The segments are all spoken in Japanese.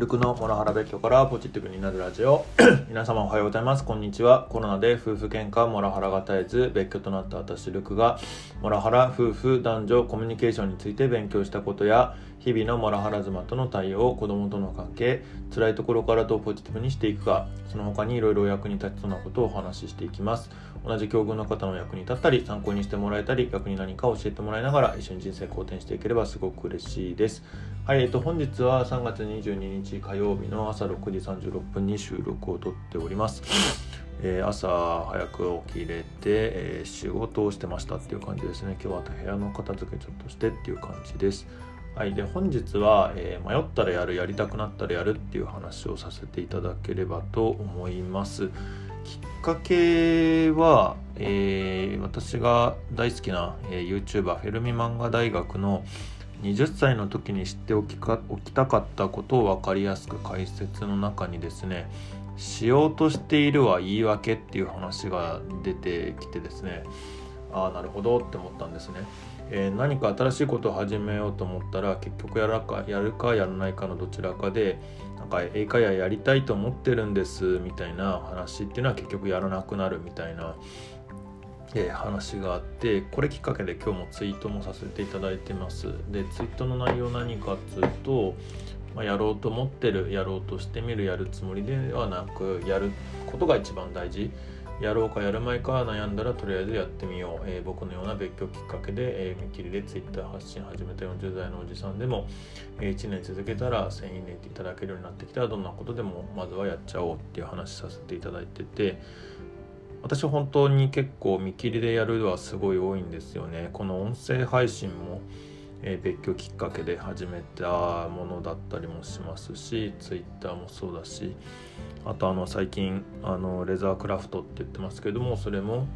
ルクのモラハラ別居からポジティブになるラジオ。皆様おはようございます。こんにちは。コロナで夫婦喧嘩モラハラが絶えず別居となった私ルクがモラハラ夫婦男女コミュニケーションについて勉強したことや日々のモラハラ妻との対応子供との関係辛いところからどうポジティブにしていくかその他にいろいろお役に立ちそうなことをお話ししていきます。同じ境遇の方の役に立ったり参考にしてもらえたり逆に何か教えてもらいながら一緒に人生好転していければすごく嬉しいです。はい、えっと、本日は3月22日火曜日の朝6時36分に収録をとっております。えー、朝早く起きれて、えー、仕事をしてましたっていう感じですね。今日は部屋の片付けちょっとしてっていう感じです。はい、で本日は、えー、迷ったらやるやりたくなったらやるっていう話をさせていただければと思います。きっかけは、え私が大好きな、え YouTuber フェルミ漫画大学の20歳の時に知っておきかおきたかったことを分かりやすく解説の中にですねしようとしているは言い訳っていう話が出てきてですねああなるほどって思ったんですね、えー、何か新しいことを始めようと思ったら結局やらかやるかやらないかのどちらかでなんか英会話やりたいと思ってるんですみたいな話っていうのは結局やらなくなるみたいなえー、話があってこれきっかけで今日もツイートもさせていただいてます。でツイートの内容何かっつうと、まあ、やろうと思ってるやろうとしてみるやるつもりではなくやることが一番大事。やろうかやる前か悩んだらとりあえずやってみよう、えー、僕のような別居きっかけで、えー、見切りで Twitter 発信始めた40代のおじさんでも、えー、1年続けたら1000いいねっていただけるようになってきた。らどんなことでもまずはやっちゃおうっていう話させていただいてて私本当に結構見切りでやるはすごい多いんですよね。この音声配信も、えー、別居きっかけで始めたものだったりもしますし Twitter もそうだしあとあの最近あのレザークラフトって言ってますけどもそれも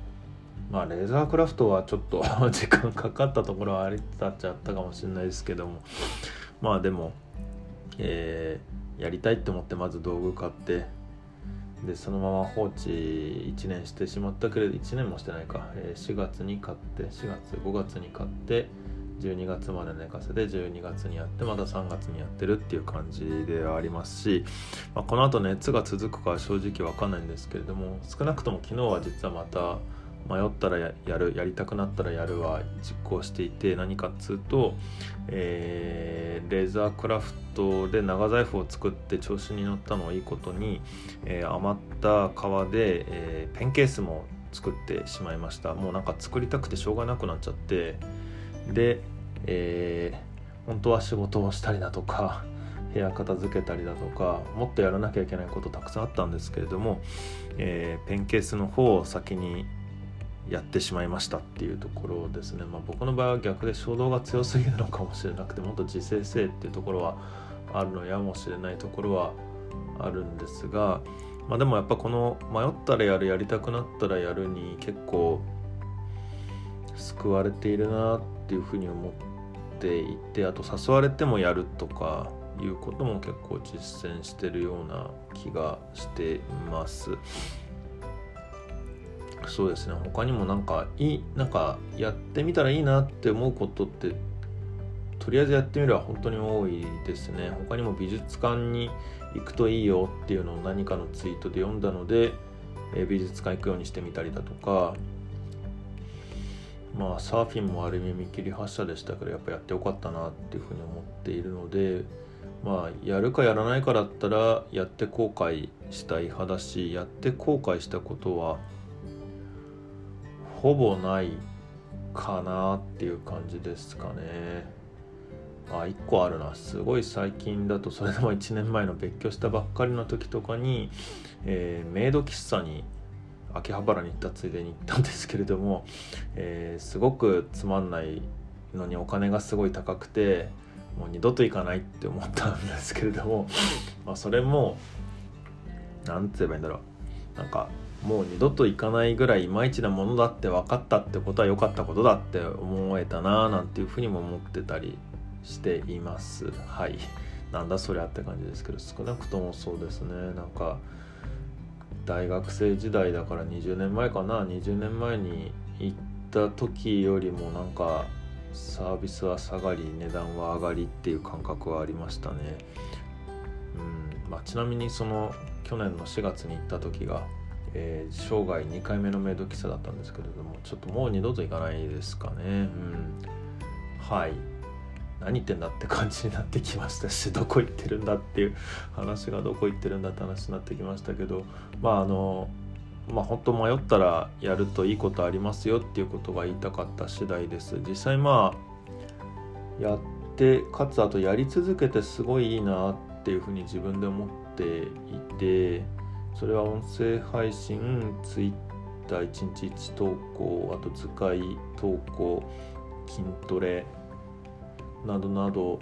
まあレザークラフトはちょっと 時間かかったところはありたっちゃったかもしれないですけどもまあでも、えー、やりたいって思ってまず道具買ってでそのまま放置1年してしまったけれど1年もしてないか、え4月に買って4月5月に買って12月まで寝かせて12月にやってまた3月にやってるっていう感じではありますし、まあ、この後熱が続くかは正直わかんないんですけれども少なくとも昨日は実はまた迷ったらやるやりたくなったらやるは実行していて何かっつうと、えー、レザークラフトで長財布を作って調子に乗ったのをいいことに、えー、余った革で、えー、ペンケースも作ってしまいました。もうなんか作りたくてしょうがなくなっちゃって。で、えー、本当は仕事をしたりだとか部屋片付けたりだとかもっとやらなきゃいけないことたくさんあったんですけれども、えー、ペンケースの方を先にやってしまいましたっていうところですね、まあ、僕の場合は逆で衝動が強すぎるのかもしれなくてもっと自制性っていうところはあるのやもしれないところはあるんですが、まあ、でもやっぱこの迷ったらやるやりたくなったらやるに結構救われているなっていうふうに思っていてあと誘われてもやるとかいうことも結構実践してるような気がしています。そうですね。他にもなんかいいなんかやってみたらいいなって思うことってとりあえずやってみれば本当に多いですね。他にも美術館に行くといいよっていうのを何かのツイートで読んだので、え美術館行くようにしてみたりだとかまあサーフィンもある意味見切り発車でしたけどやっぱやってよかったなっていうふうに思っているのでまあやるかやらないかだったらやって後悔したい派だしやって後悔したことはほぼないかなっていう感じですかね。あ、1個あるな。すごい最近だと、それでも1年前の別居したばっかりの時とかに、えー、メイド喫茶に秋葉原に行ったついでに行ったんですけれども、えー、すごくつまんないのにお金がすごい高くてもう二度と行かないって思ったんですけれども、まあ、それも何て言えばいいんだろうなんかもう二度と行かないぐらいいまいちなものだって分かったってことは良かったことだって思えたななんていうふうにも思ってたりしています。はい。なんだそりゃって感じですけど少なくともそうですね。なんか大学生時代だから20年前かな。20年前に行った時よりもなんかサービスは下がり値段は上がりっていう感覚はありましたね。うん。まあ、ちなみにその去年の4月に行った時が、えー、生涯2回目のメイド喫茶だったんですけれどもちょっともう二度と行かないですかね。うん。はい。何言ってんだって感じになってきましたしどこ行ってるんだっていう話がどこ行ってるんだって話になってきましたけどまああのまあ本当迷ったらやるといいことありますよっていうことが言いたかった次第です。実際まあやってかつあとやり続けてすごいいいなっていうふうに自分で思っていてそれは音声配信 Twitter1 日1投稿あと図解投稿筋トレなどなど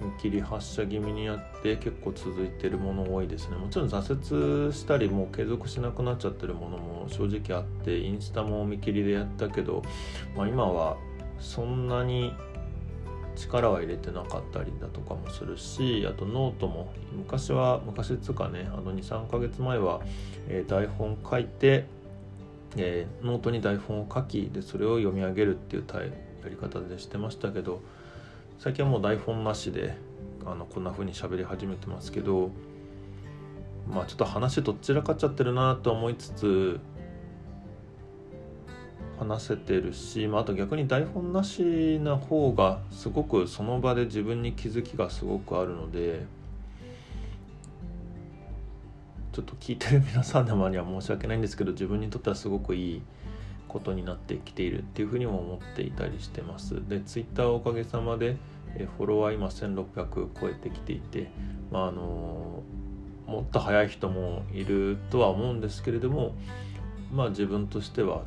見切り発車気味にやって結構続いてるもの多いですねもちろん挫折したりもう継続しなくなっちゃってるものも正直あってインスタも見切りでやったけど、まあ、今はそんなに力は入れてなかったりだとかもするしあとノートも昔は昔っつうかねあの23ヶ月前は、えー、台本書いて、えー、ノートに台本を書きでそれを読み上げるっていうやり方でしてましたけど最近はもう台本なしであのこんな風に喋り始めてますけどまあちょっと話どっちらかっちゃってるなと思いつつ話せてるし、まあ、あと逆に台本なしな方がすごくその場で自分に気づきがすごくあるのでちょっと聞いてる皆さんのには申し訳ないんですけど自分にとってはすごくいいことになってきているっていうふうにも思っていたりしてます。で Twitter おかげさまでフォロワー今1600超えてきていてまああのもっと早い人もいるとは思うんですけれどもまあ自分としては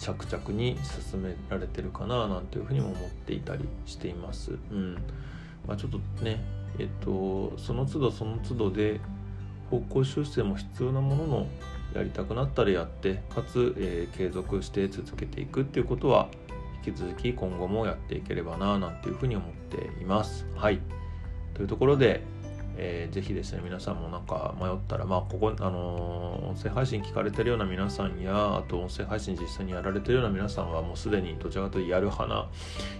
着々に進められてるかななんていうふうにも思っていたりしています。うんまあ、ちょっとねえっとその都度その都度で方向修正も必要なもののやりたくなったらやってかつ、えー、継続して続けていくっていうことは引き続き今後もやっていければななんていうふうに思っています。はいというところでえー、ぜひですね皆さんもなんか迷ったらまあここあのー、音声配信聞かれてるような皆さんやあと音声配信実際にやられてるような皆さんはもうすでにどちらかというとやる派な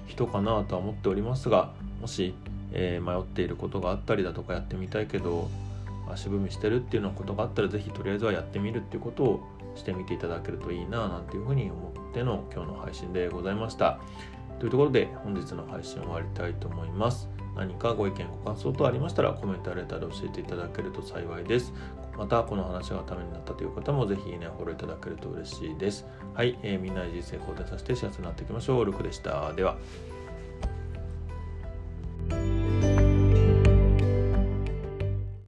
人かなとは思っておりますがもし、えー、迷っていることがあったりだとかやってみたいけど足踏みしてるっていうようなことがあったらぜひとりあえずはやってみるっていうことをしてみていただけるといいななんていうふうに思っての今日の配信でございました。というところで本日の配信を終わりたいと思います。何かご意見ご感想等ありましたらコメントやレターで教えていただけると幸いです。またこの話がためになったという方もぜひねフォローいただけると嬉しいです。はい、えー、みんなで人生肯定させて幸せになっていきましょう。ルクでした。では。